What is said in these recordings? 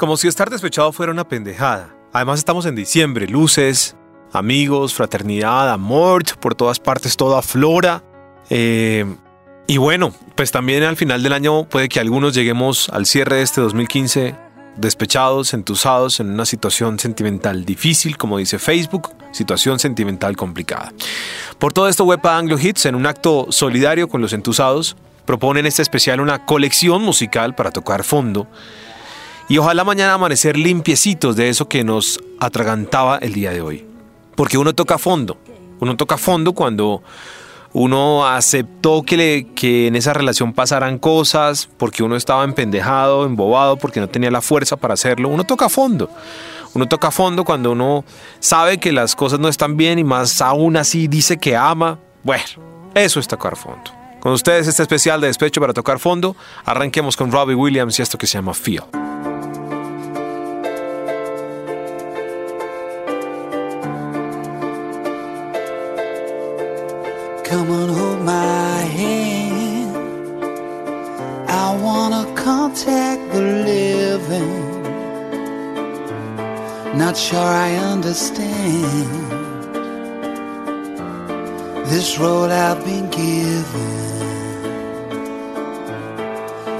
Como si estar despechado fuera una pendejada. Además estamos en diciembre, luces, amigos, fraternidad, amor, por todas partes, toda flora. Eh, y bueno, pues también al final del año puede que algunos lleguemos al cierre de este 2015 despechados, entusados en una situación sentimental difícil, como dice Facebook, situación sentimental complicada. Por todo esto, Wepa Anglo Hits, en un acto solidario con los entusados, proponen este especial una colección musical para tocar fondo y ojalá mañana amanecer limpiecitos de eso que nos atragantaba el día de hoy. Porque uno toca fondo, uno toca fondo cuando uno aceptó que, en esa relación pasaran cosas, porque uno estaba empendejado, embobado, porque no tenía la fuerza para hacerlo. Uno toca fondo. Uno toca fondo cuando uno sabe que las cosas no están bien y más aún así dice que ama. Bueno, eso es tocar fondo. Con ustedes este especial de despecho para tocar fondo. Arranquemos con Robbie Williams y esto que se llama Feel. Come on, hold my hand. I wanna contact the living. Not sure I understand this road I've been given.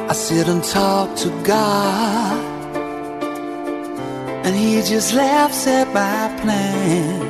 I sit and talk to God, and He just laughs at my plans.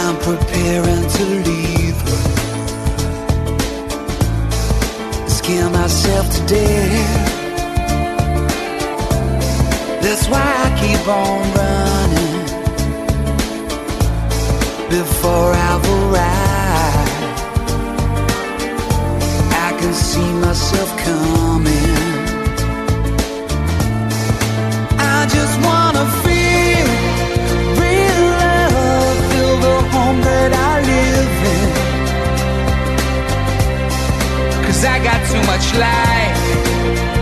I'm preparing to leave her. Scare myself to death. That's why I keep on running before I've arrived. I can see myself coming. That I live in. Cause I got too much life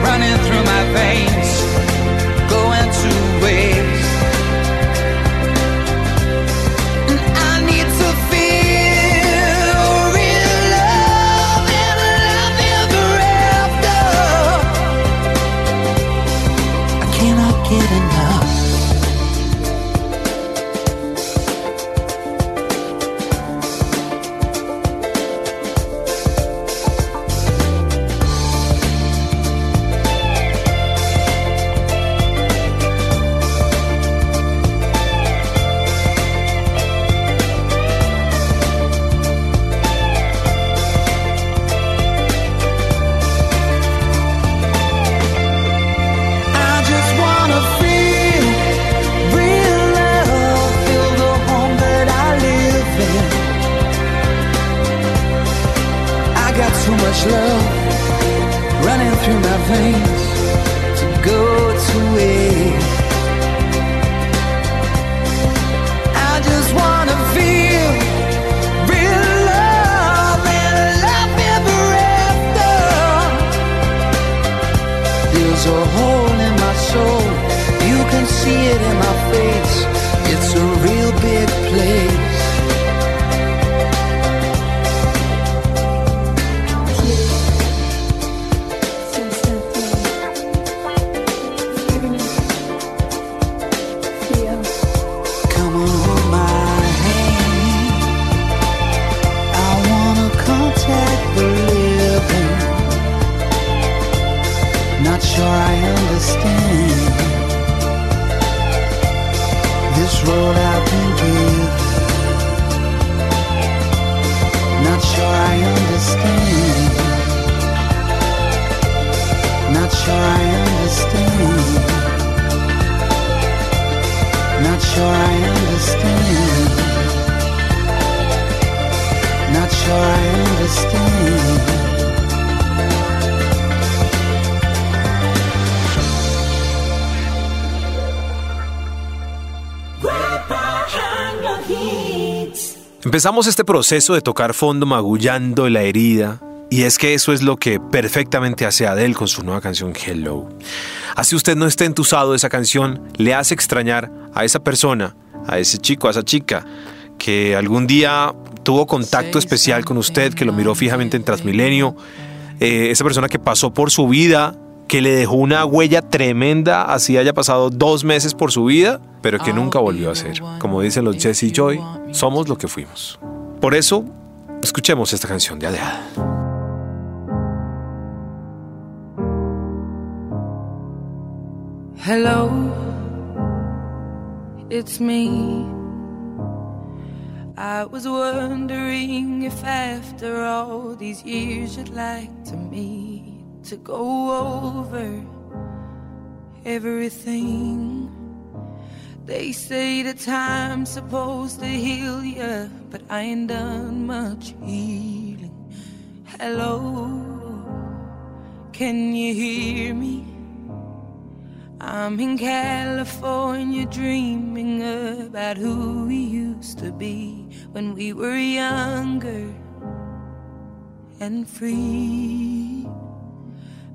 running through my veins, going to waste. Empezamos este proceso de tocar fondo magullando la herida y es que eso es lo que perfectamente hace Adele con su nueva canción Hello. Así usted no esté entusado esa canción, le hace extrañar a esa persona, a ese chico, a esa chica, que algún día tuvo contacto especial con usted, que lo miró fijamente en Transmilenio, eh, esa persona que pasó por su vida, que le dejó una huella tremenda, así haya pasado dos meses por su vida, pero que nunca volvió a ser. Como dicen los Jesse Joy, somos lo que fuimos. Por eso, escuchemos esta canción de Adele. Hello, it's me. I was wondering if after all these years you'd like to meet to go over everything. They say the time's supposed to heal you, but I ain't done much healing. Hello, can you hear me? I'm in California dreaming about who we used to be when we were younger and free.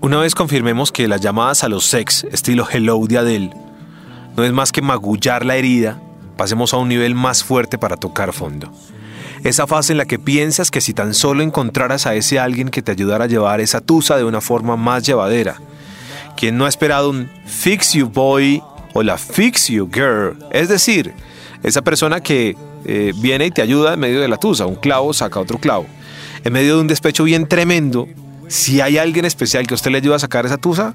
Una vez confirmemos que las llamadas a los sex, estilo Hello de Adele, no es más que magullar la herida, pasemos a un nivel más fuerte para tocar fondo. Esa fase en la que piensas que si tan solo encontraras a ese alguien que te ayudara a llevar esa tusa de una forma más llevadera. Quien no ha esperado un fix you boy o la fix you girl, es decir, esa persona que eh, viene y te ayuda en medio de la tusa, un clavo saca otro clavo. En medio de un despecho bien tremendo, si hay alguien especial que usted le ayuda a sacar esa tusa,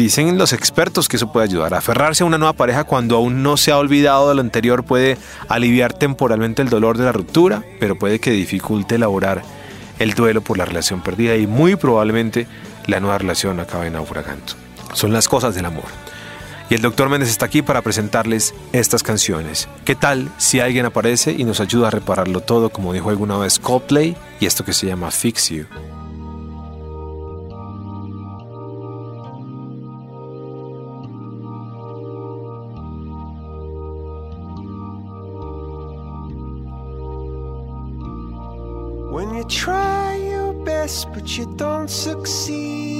Dicen los expertos que eso puede ayudar. Aferrarse a una nueva pareja cuando aún no se ha olvidado de lo anterior puede aliviar temporalmente el dolor de la ruptura, pero puede que dificulte elaborar el duelo por la relación perdida y muy probablemente la nueva relación acabe naufragando. Son las cosas del amor. Y el doctor Méndez está aquí para presentarles estas canciones. ¿Qué tal si alguien aparece y nos ayuda a repararlo todo, como dijo alguna vez Coldplay, y esto que se llama Fix You? When you try your best but you don't succeed.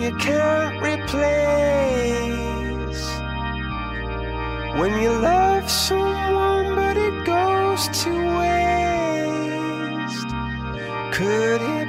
you can't replace. When you love someone but it goes to waste. Could it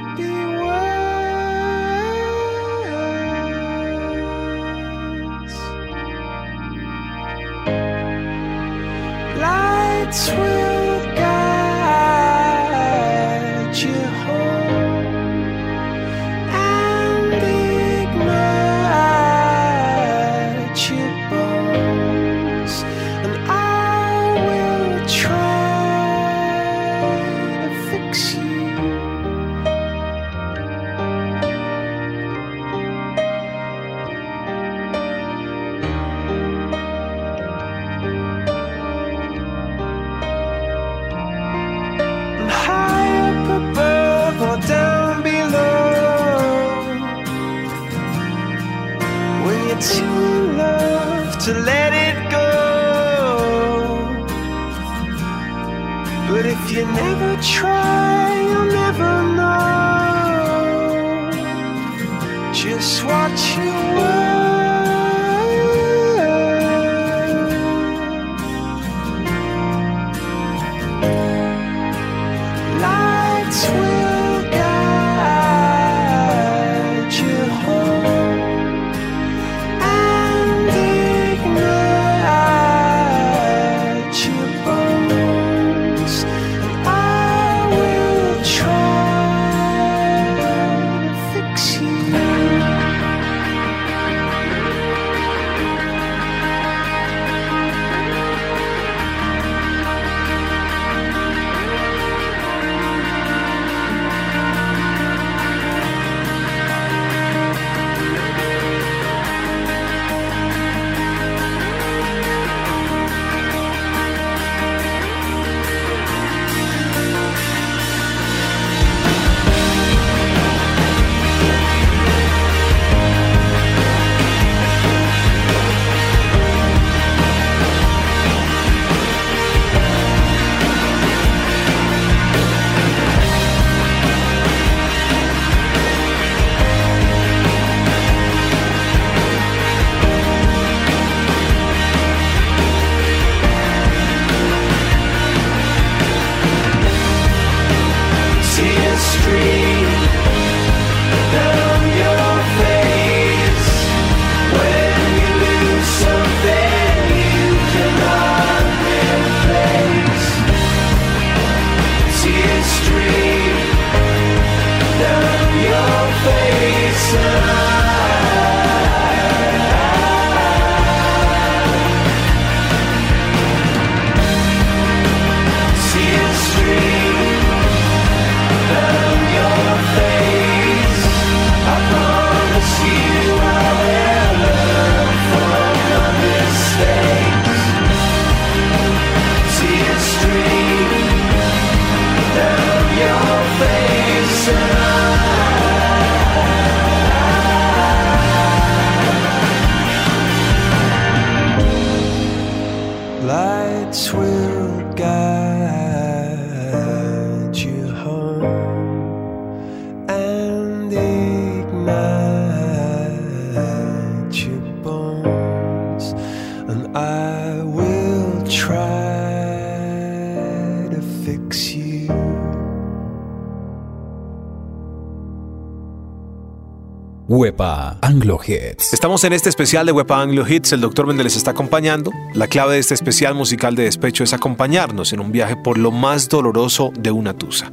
Wepa Anglo Hits. Estamos en este especial de Wepa Anglo Hits. El. Mendel les está acompañando. La clave de este especial musical de despecho es acompañarnos en un viaje por lo más doloroso de una tusa.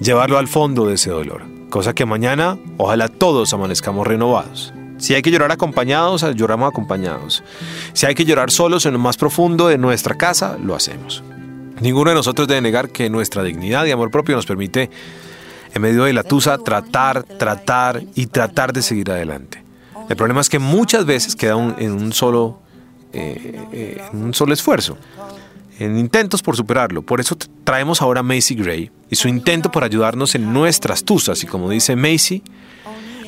Llevarlo al fondo de ese dolor. Cosa que mañana, ojalá todos amanezcamos renovados. Si hay que llorar acompañados, lloramos acompañados. Si hay que llorar solos en lo más profundo de nuestra casa, lo hacemos. Ninguno de nosotros debe negar que nuestra dignidad y amor propio nos permite en medio de la tusa, tratar, tratar y tratar de seguir adelante. El problema es que muchas veces queda en un solo, eh, eh, en un solo esfuerzo, en intentos por superarlo. Por eso traemos ahora a Macy Gray y su intento por ayudarnos en nuestras tusas. Y como dice Macy,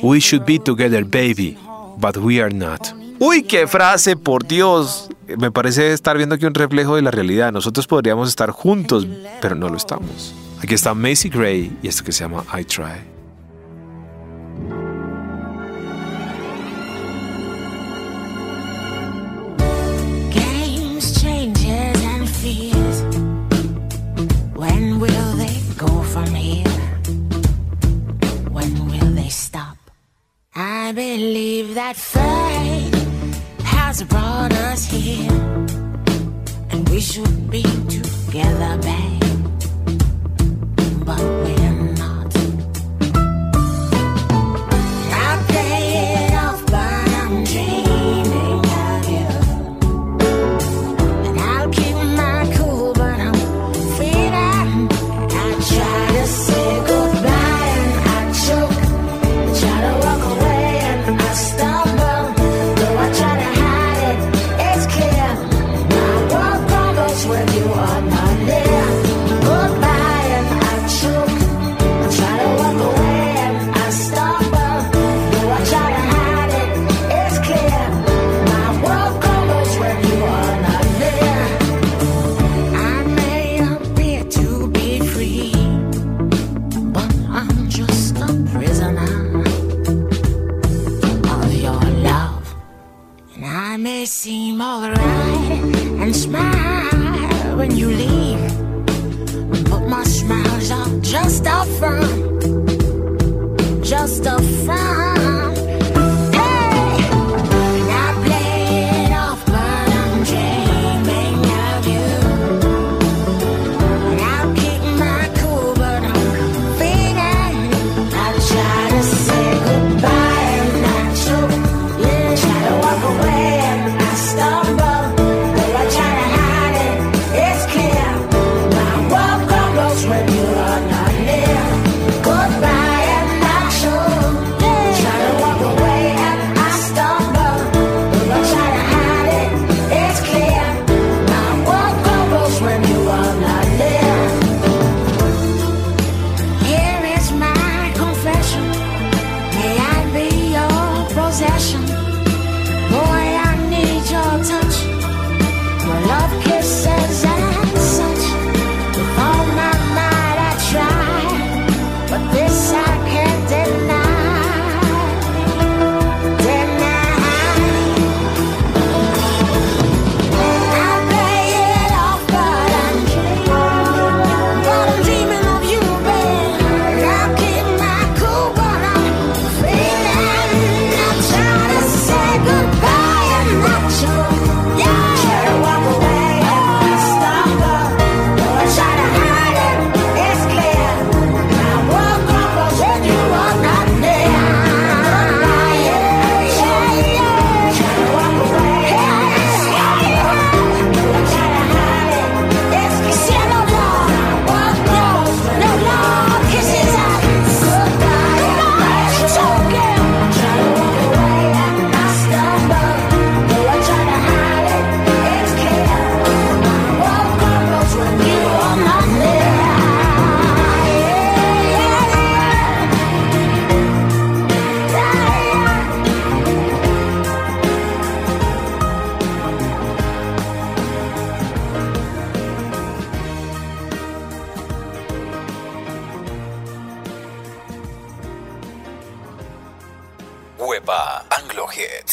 We should be together, baby, but we are not. Uy, qué frase, por Dios. Me parece estar viendo aquí un reflejo de la realidad. Nosotros podríamos estar juntos, pero no lo estamos. Aquí está Macy Gray y esto que se llama I Try. Games, changes, and fears. When will they go from here? When will they stop? I believe that fate has brought us here, and we should be together, babe. But we're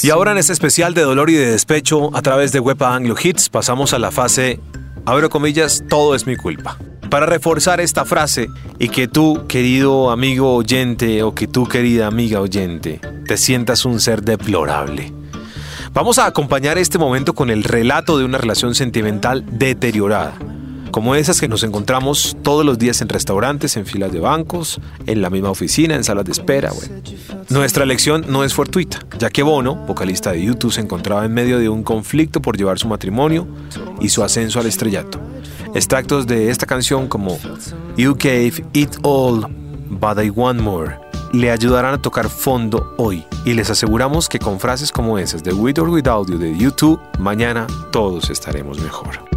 Y ahora en este especial de dolor y de despecho a través de Wepa Anglo Hits pasamos a la fase, abro comillas, todo es mi culpa. Para reforzar esta frase y que tú, querido amigo oyente o que tú, querida amiga oyente, te sientas un ser deplorable. Vamos a acompañar este momento con el relato de una relación sentimental deteriorada como esas que nos encontramos todos los días en restaurantes, en filas de bancos, en la misma oficina, en salas de espera. Nuestra elección no es fortuita, ya que Bono, vocalista de YouTube, se encontraba en medio de un conflicto por llevar su matrimonio y su ascenso al estrellato. Extractos de esta canción como You Gave It All, But I Want More le ayudarán a tocar fondo hoy y les aseguramos que con frases como esas de With or Without You de YouTube, mañana todos estaremos mejor.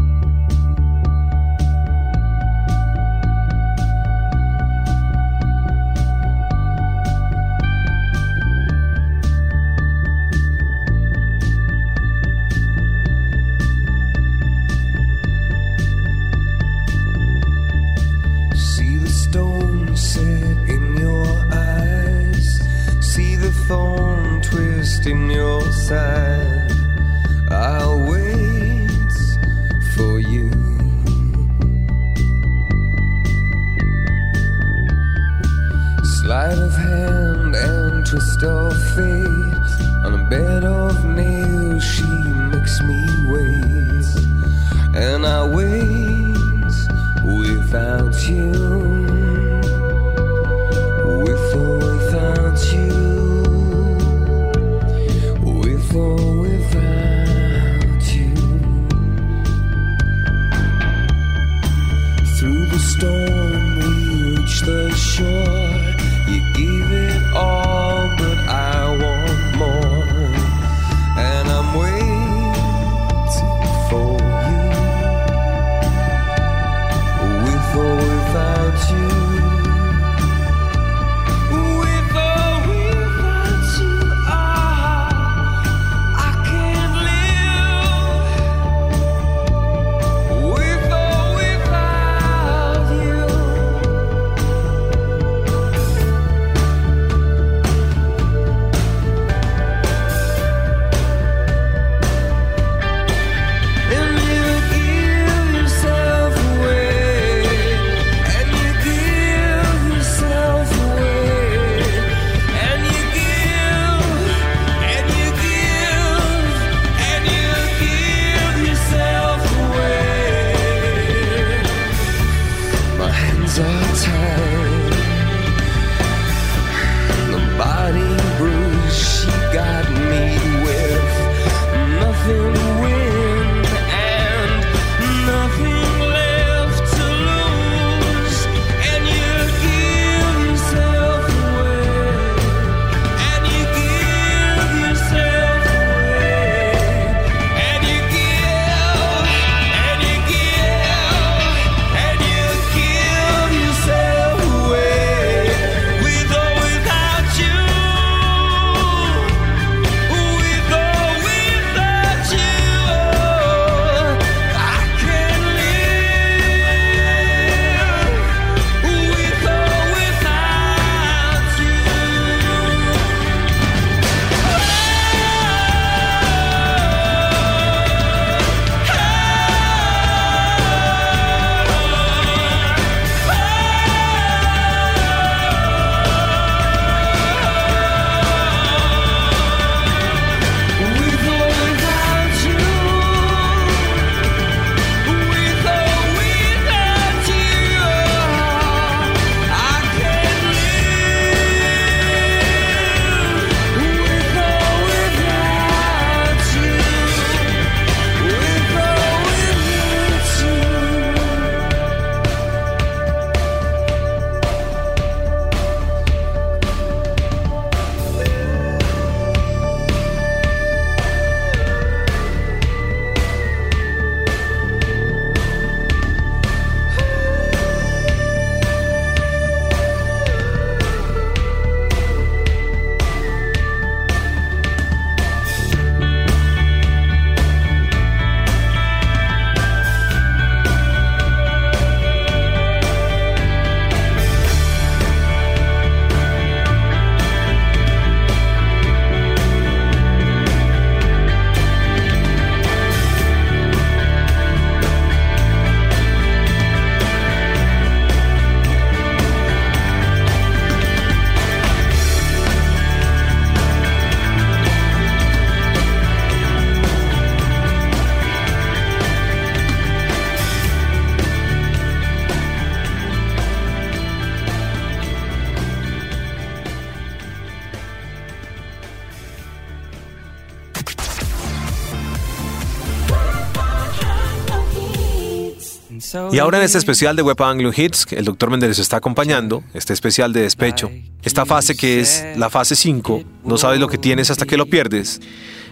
Y ahora en este especial de Web Anglo Hits, el doctor Méndez está acompañando, este especial de despecho, esta fase que es la fase 5, no sabes lo que tienes hasta que lo pierdes.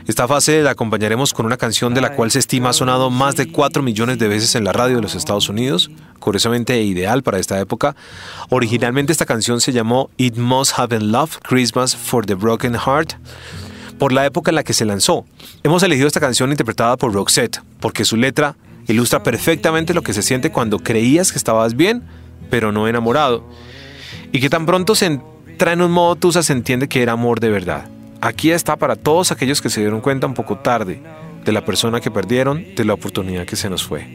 Esta fase la acompañaremos con una canción de la cual se estima ha sonado más de 4 millones de veces en la radio de los Estados Unidos, curiosamente ideal para esta época. Originalmente esta canción se llamó It Must Have Been Love, Christmas for the Broken Heart, por la época en la que se lanzó. Hemos elegido esta canción interpretada por Roxette, porque su letra ilustra perfectamente lo que se siente cuando creías que estabas bien, pero no enamorado. Y que tan pronto se entra en un modo tusa se entiende que era amor de verdad. Aquí está para todos aquellos que se dieron cuenta un poco tarde de la persona que perdieron, de la oportunidad que se nos fue.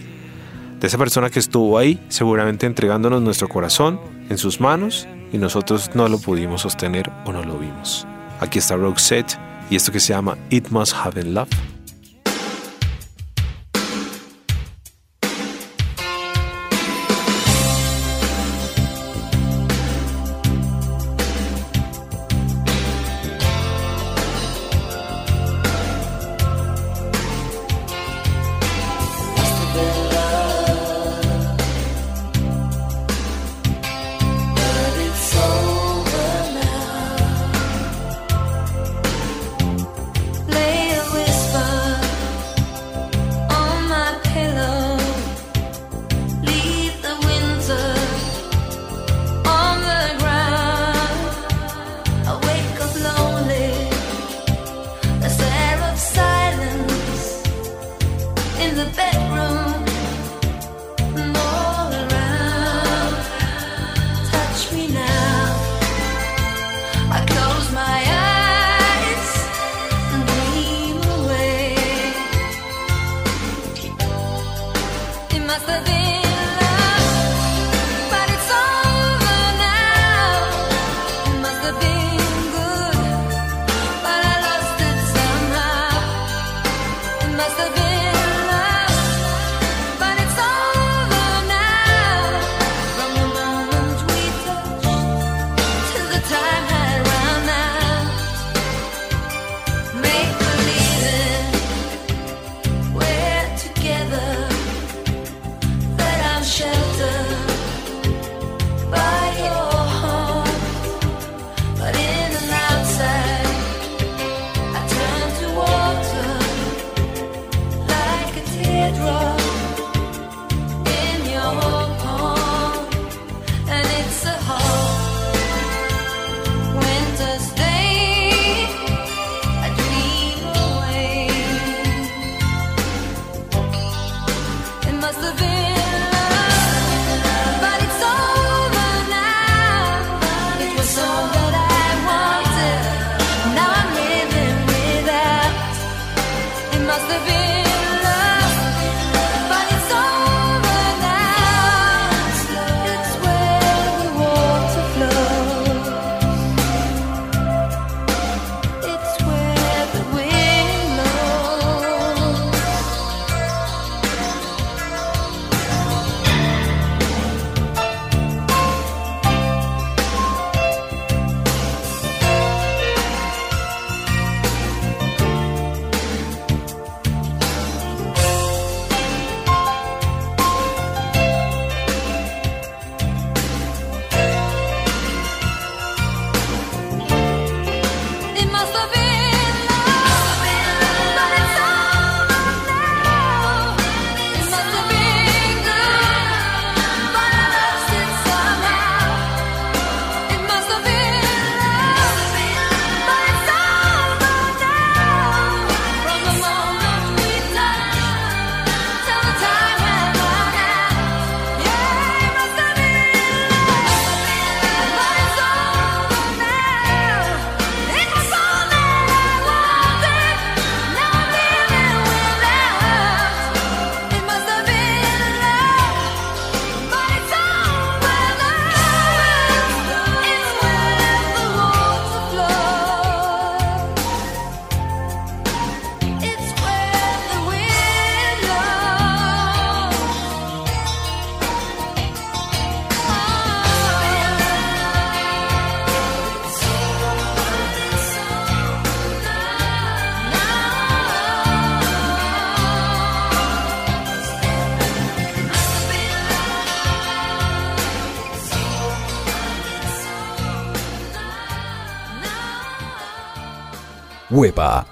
De esa persona que estuvo ahí, seguramente entregándonos nuestro corazón en sus manos y nosotros no lo pudimos sostener o no lo vimos. Aquí está Roxette y esto que se llama It Must Have Been Love.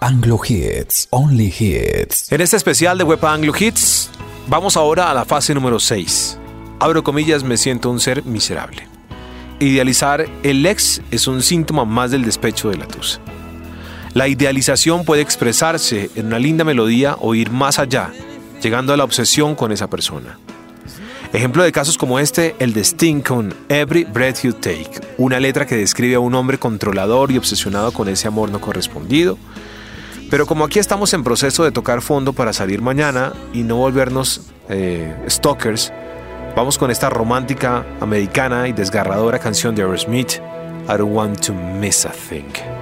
Anglo Hits, Only Hits. En este especial de Wepa Anglo Hits, vamos ahora a la fase número 6. Abro comillas, me siento un ser miserable. Idealizar el ex es un síntoma más del despecho de la tusa. La idealización puede expresarse en una linda melodía o ir más allá, llegando a la obsesión con esa persona. Ejemplo de casos como este, el de Sting con Every Breath You Take, una letra que describe a un hombre controlador y obsesionado con ese amor no correspondido. Pero como aquí estamos en proceso de tocar fondo para salir mañana y no volvernos eh, stalkers, vamos con esta romántica americana y desgarradora canción de Aerosmith, I Don't Want to Miss a Thing.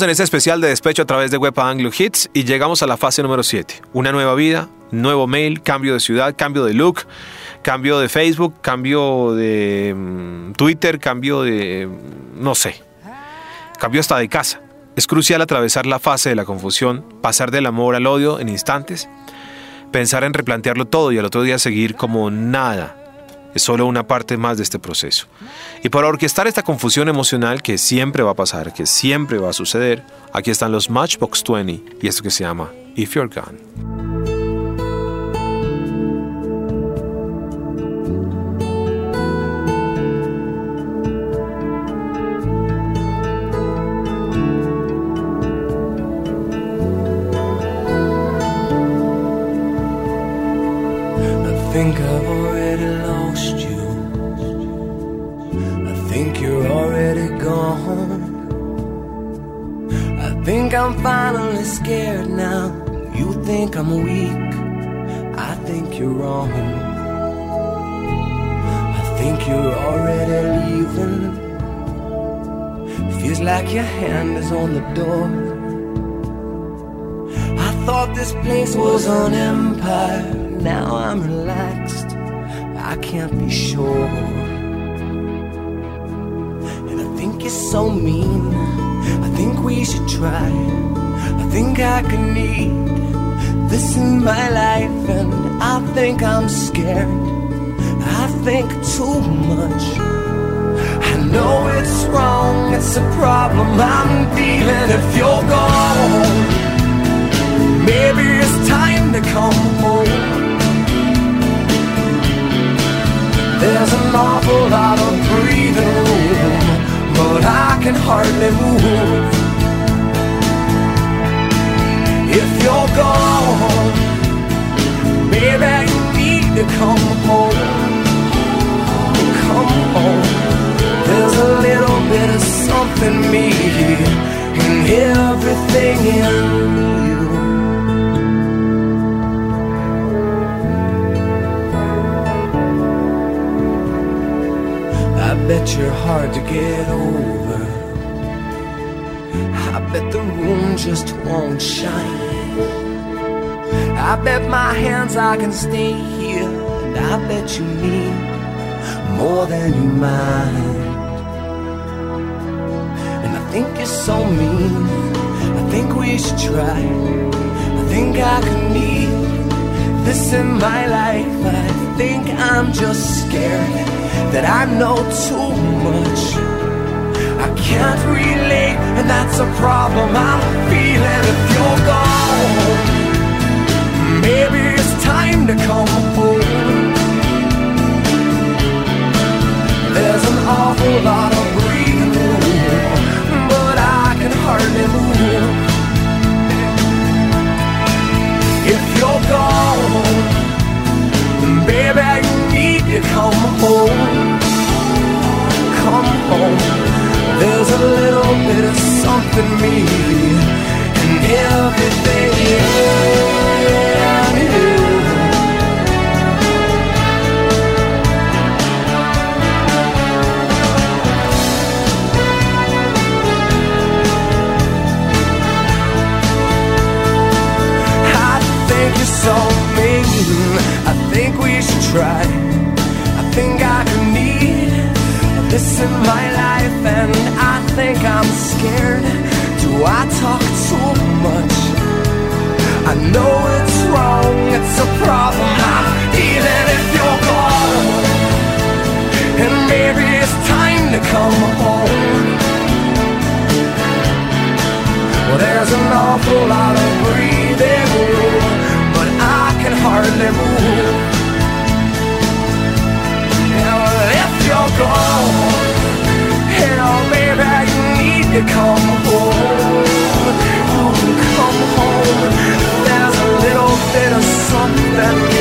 En ese especial de despecho a través de Web Anglo Hits y llegamos a la fase número 7. Una nueva vida, nuevo mail, cambio de ciudad, cambio de look, cambio de Facebook, cambio de mm, Twitter, cambio de... no sé. Cambio hasta de casa. Es crucial atravesar la fase de la confusión, pasar del amor al odio en instantes, pensar en replantearlo todo y al otro día seguir como nada. Es solo una parte más de este proceso. Y para orquestar esta confusión emocional que siempre va a pasar, que siempre va a suceder, aquí están los Matchbox 20 y esto que se llama If You're Gone. Hand is on the door. I thought this place was an empire. Now I'm relaxed. I can't be sure. And I think you're so mean. I think we should try. I think I could need this in my life. And I think I'm scared. I think too much. Know it's wrong, it's a problem I'm feeling if you're gone. Maybe it's time to come home. There's an awful lot of breathing room, but I can hardly move. If you're gone, baby, you need to come home. Come home. There's a little bit of something me in everything in you. I bet you're hard to get over. I bet the room just won't shine. I bet my hands I can stay here, and I bet you need more than you mind. Think you're so mean. I think we should try. I think I could need this in my life, but I think I'm just scared that I know too much. I can't relate, and that's a problem I'm feeling if you're gone. Maybe it's time to come home. There's an awful lot of I can hardly. If you're gone, baby, you need to come home. Come home. There's a little bit of something me in everything you're so mean. I think we should try. I think I could need this in my life, and I think I'm scared. Do I talk too much? I know it's wrong, it's a problem. I'm feeling if you're gone, and maybe it's time to come Yeah, well, if you're gone, hell, baby, you need to come home. You come home. There's a little bit of something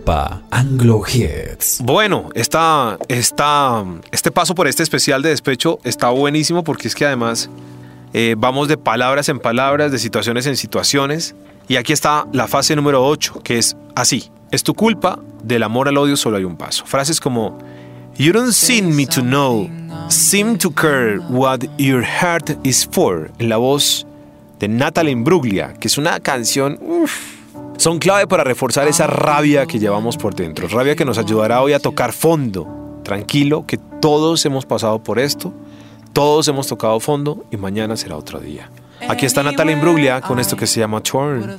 Huepa Anglo Hits. Bueno, esta, esta, este paso por este especial de despecho está buenísimo porque es que además eh, vamos de palabras en palabras, de situaciones en situaciones. Y aquí está la fase número 8, que es así. Es tu culpa, del amor al odio solo hay un paso. Frases como You don't seem me to know, seem to care what your heart is for, en la voz de Natalie Imbruglia, que es una canción uf, son clave para reforzar esa rabia que llevamos por dentro, rabia que nos ayudará hoy a tocar fondo. Tranquilo, que todos hemos pasado por esto, todos hemos tocado fondo y mañana será otro día. Aquí está Natalia Imbruglia con esto que se llama Torn.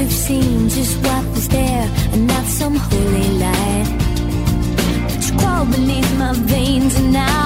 Have seen just what was there and not some holy light. But you crawl beneath my veins and I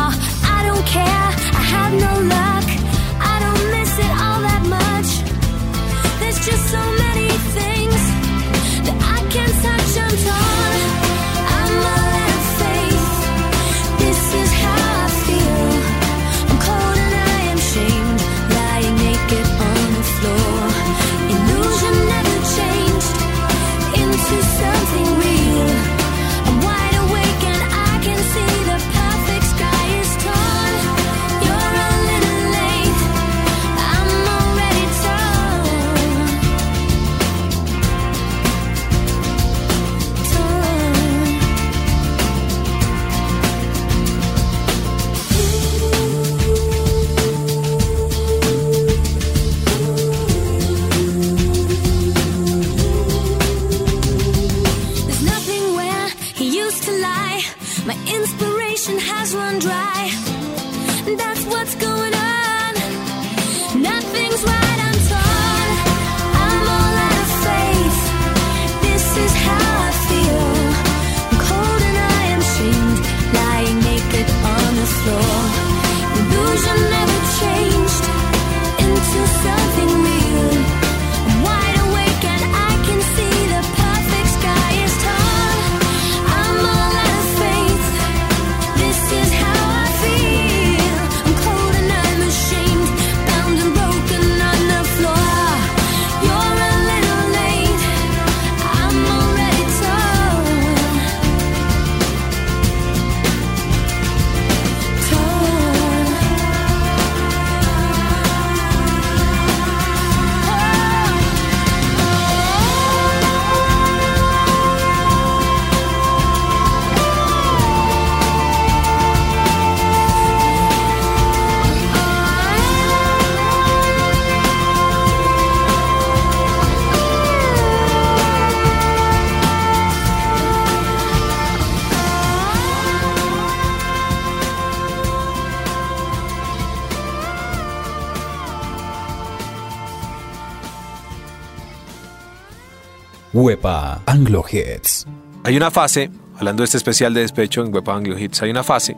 Huepa Anglo Hits. Hay una fase, hablando de este especial de despecho en Web Anglo Hits, hay una fase,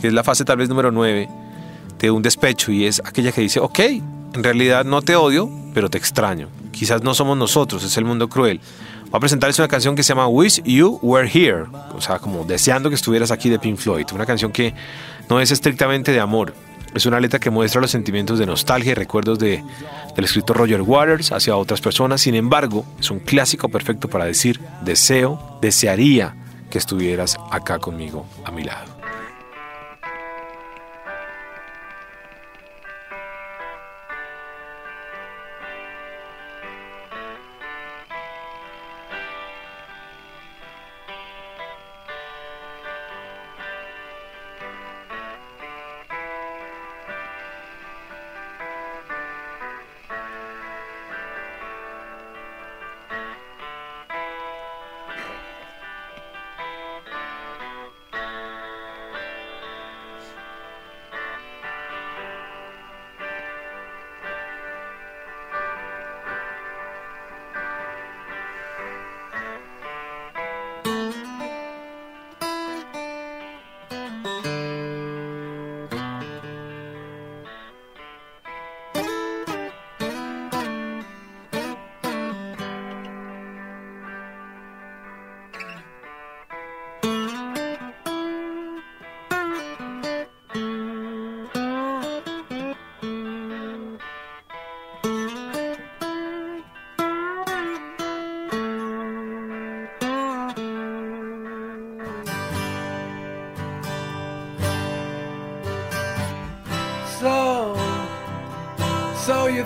que es la fase tal vez número 9 de un despecho y es aquella que dice, ok, en realidad no te odio, pero te extraño. Quizás no somos nosotros, es el mundo cruel. Voy a presentarles una canción que se llama Wish You Were Here, o sea, como deseando que estuvieras aquí de Pink Floyd. Una canción que no es estrictamente de amor, es una letra que muestra los sentimientos de nostalgia y recuerdos de, del escritor Roger Waters hacia otras personas. Sin embargo, es un clásico perfecto para decir deseo, desearía que estuvieras acá conmigo, a mi lado.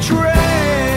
Train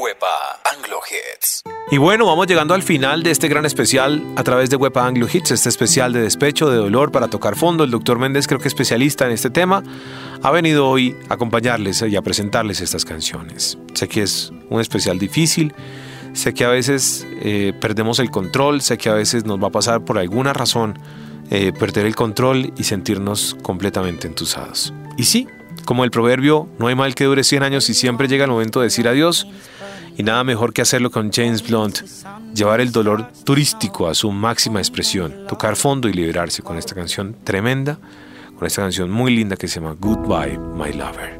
Huepa Anglo Hits. Y bueno, vamos llegando al final de este gran especial a través de Wepa Anglo Hits, este especial de despecho, de dolor para tocar fondo. El doctor Méndez, creo que especialista en este tema, ha venido hoy a acompañarles y a presentarles estas canciones. Sé que es un especial difícil, sé que a veces eh, perdemos el control, sé que a veces nos va a pasar por alguna razón eh, perder el control y sentirnos completamente entusados. Y sí, como el proverbio, no hay mal que dure 100 años y siempre llega el momento de decir adiós. Y nada mejor que hacerlo con James Blunt, llevar el dolor turístico a su máxima expresión, tocar fondo y liberarse con esta canción tremenda, con esta canción muy linda que se llama Goodbye, My Lover.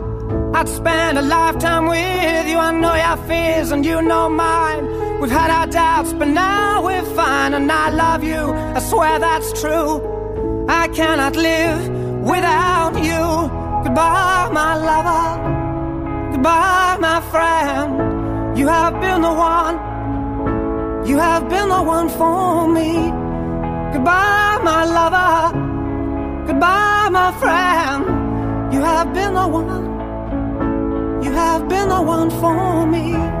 I'd spend a lifetime with you. I know your fears and you know mine. We've had our doubts, but now we're fine. And I love you, I swear that's true. I cannot live without you. Goodbye, my lover. Goodbye, my friend. You have been the one. You have been the one for me. Goodbye, my lover. Goodbye, my friend. You have been the one. You have been the one for me.